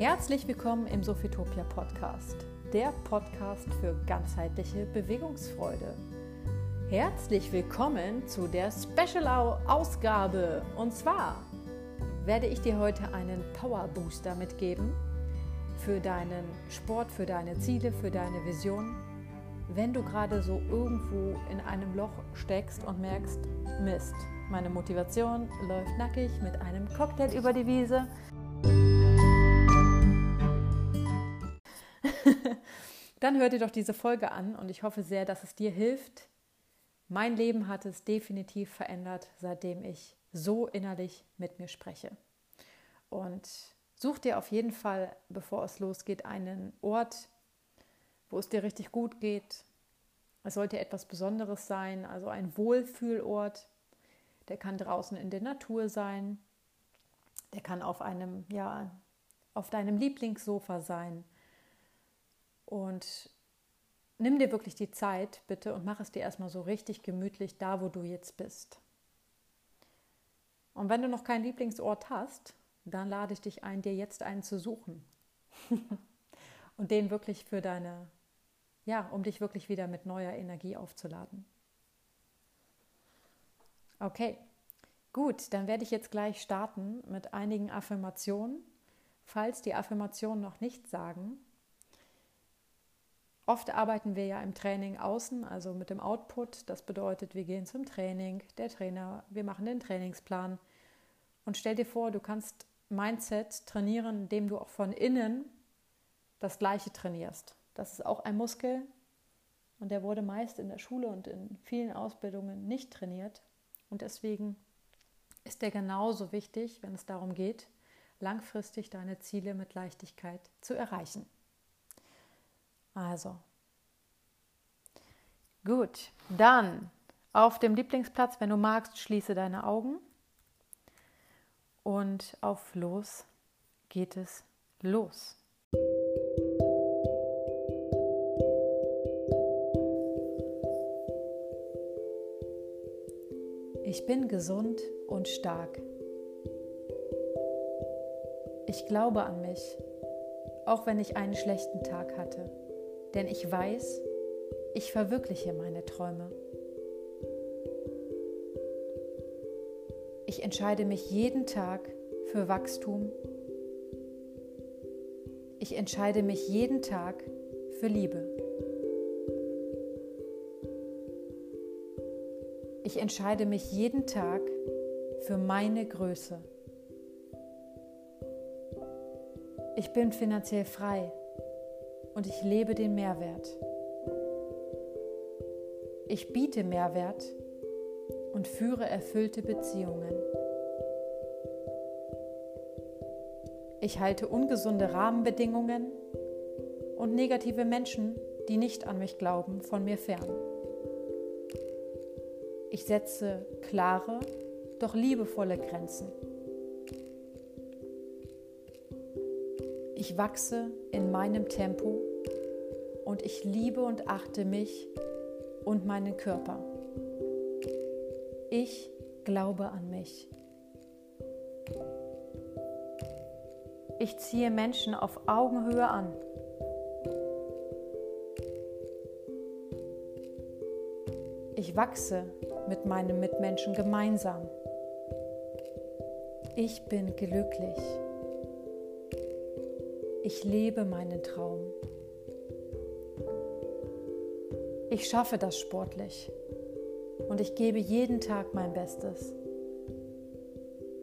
Herzlich willkommen im Sophitopia Podcast, der Podcast für ganzheitliche Bewegungsfreude. Herzlich willkommen zu der Special-Ausgabe. Und zwar werde ich dir heute einen Power Booster mitgeben für deinen Sport, für deine Ziele, für deine Vision. Wenn du gerade so irgendwo in einem Loch steckst und merkst, Mist, meine Motivation läuft nackig mit einem Cocktail über die Wiese dann hör dir doch diese Folge an und ich hoffe sehr, dass es dir hilft. Mein Leben hat es definitiv verändert, seitdem ich so innerlich mit mir spreche. Und such dir auf jeden Fall, bevor es losgeht, einen Ort, wo es dir richtig gut geht. Es sollte etwas Besonderes sein, also ein Wohlfühlort. Der kann draußen in der Natur sein. Der kann auf einem, ja, auf deinem Lieblingssofa sein. Und nimm dir wirklich die Zeit, bitte, und mach es dir erstmal so richtig gemütlich da, wo du jetzt bist. Und wenn du noch keinen Lieblingsort hast, dann lade ich dich ein, dir jetzt einen zu suchen. und den wirklich für deine, ja, um dich wirklich wieder mit neuer Energie aufzuladen. Okay, gut, dann werde ich jetzt gleich starten mit einigen Affirmationen. Falls die Affirmationen noch nichts sagen, Oft arbeiten wir ja im Training außen, also mit dem Output. Das bedeutet, wir gehen zum Training, der Trainer, wir machen den Trainingsplan. Und stell dir vor, du kannst Mindset trainieren, indem du auch von innen das Gleiche trainierst. Das ist auch ein Muskel und der wurde meist in der Schule und in vielen Ausbildungen nicht trainiert. Und deswegen ist der genauso wichtig, wenn es darum geht, langfristig deine Ziele mit Leichtigkeit zu erreichen. Also, gut, dann auf dem Lieblingsplatz, wenn du magst, schließe deine Augen und auf los geht es los. Ich bin gesund und stark. Ich glaube an mich, auch wenn ich einen schlechten Tag hatte denn ich weiß, ich verwirkliche meine Träume. Ich entscheide mich jeden Tag für Wachstum. Ich entscheide mich jeden Tag für Liebe. Ich entscheide mich jeden Tag für meine Größe. Ich bin finanziell frei und ich lebe den Mehrwert. Ich biete Mehrwert und führe erfüllte Beziehungen. Ich halte ungesunde Rahmenbedingungen und negative Menschen, die nicht an mich glauben, von mir fern. Ich setze klare, doch liebevolle Grenzen. Ich wachse in meinem Tempo und ich liebe und achte mich und meinen Körper. Ich glaube an mich. Ich ziehe Menschen auf Augenhöhe an. Ich wachse mit meinen Mitmenschen gemeinsam. Ich bin glücklich. Ich lebe meinen Traum. Ich schaffe das sportlich und ich gebe jeden Tag mein Bestes.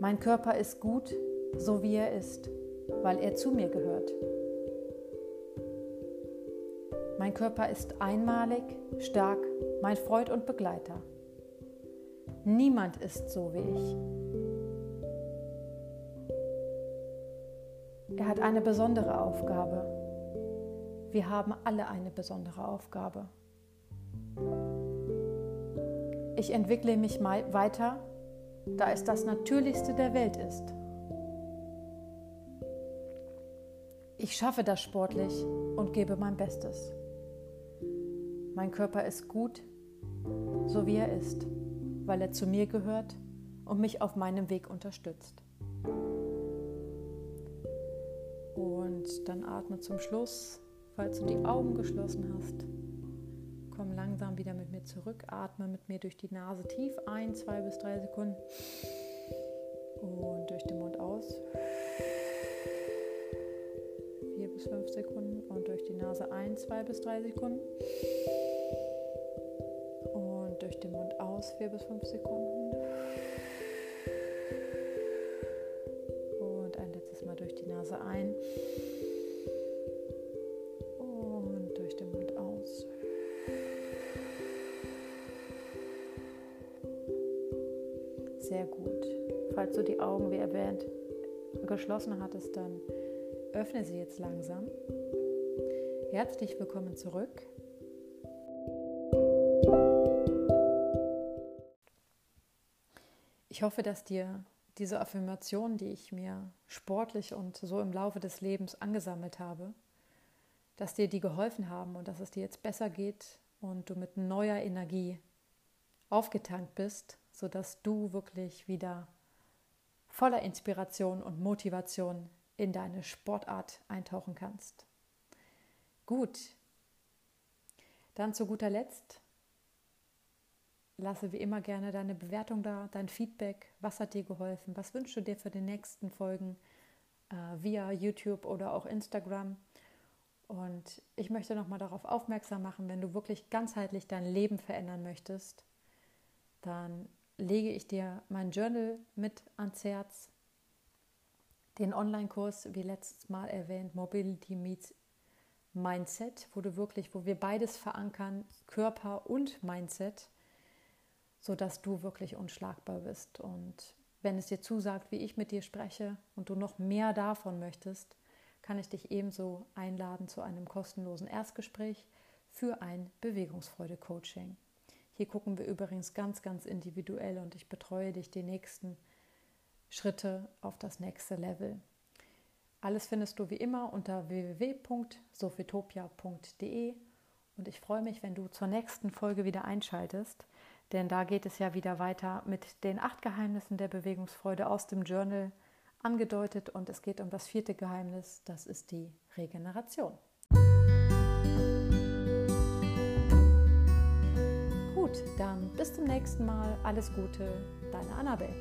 Mein Körper ist gut, so wie er ist, weil er zu mir gehört. Mein Körper ist einmalig, stark, mein Freund und Begleiter. Niemand ist so wie ich. Er hat eine besondere Aufgabe. Wir haben alle eine besondere Aufgabe. Ich entwickle mich weiter, da es das Natürlichste der Welt ist. Ich schaffe das sportlich und gebe mein Bestes. Mein Körper ist gut, so wie er ist, weil er zu mir gehört und mich auf meinem Weg unterstützt. Und dann atme zum Schluss, falls du die Augen geschlossen hast. Komm langsam wieder mit mir zurück. Atme mit mir durch die Nase tief ein, zwei bis drei Sekunden. Und durch den Mund aus. Vier bis fünf Sekunden. Und durch die Nase ein, zwei bis drei Sekunden. Und durch den Mund aus. Vier bis fünf Sekunden. Sehr gut. Falls du die Augen, wie erwähnt, geschlossen hattest, dann öffne sie jetzt langsam. Herzlich willkommen zurück. Ich hoffe, dass dir diese Affirmationen, die ich mir sportlich und so im Laufe des Lebens angesammelt habe, dass dir die geholfen haben und dass es dir jetzt besser geht und du mit neuer Energie aufgetankt bist, sodass du wirklich wieder voller Inspiration und Motivation in deine Sportart eintauchen kannst. Gut, dann zu guter Letzt lasse wie immer gerne deine Bewertung da, dein Feedback. Was hat dir geholfen? Was wünschst du dir für die nächsten Folgen äh, via YouTube oder auch Instagram? Und ich möchte nochmal darauf aufmerksam machen, wenn du wirklich ganzheitlich dein Leben verändern möchtest, dann lege ich dir mein Journal mit ans Herz, den Online-Kurs, wie letztes Mal erwähnt, Mobility Meets Mindset, wo du wirklich, wo wir beides verankern, Körper und Mindset, sodass du wirklich unschlagbar bist. Und wenn es dir zusagt, wie ich mit dir spreche und du noch mehr davon möchtest, kann ich dich ebenso einladen zu einem kostenlosen Erstgespräch für ein Bewegungsfreude-Coaching. Hier gucken wir übrigens ganz, ganz individuell und ich betreue dich die nächsten Schritte auf das nächste Level. Alles findest du wie immer unter www.sophitopia.de und ich freue mich, wenn du zur nächsten Folge wieder einschaltest, denn da geht es ja wieder weiter mit den acht Geheimnissen der Bewegungsfreude aus dem Journal angedeutet und es geht um das vierte Geheimnis, das ist die Regeneration. Gut, dann bis zum nächsten Mal. Alles Gute, deine Annabelle.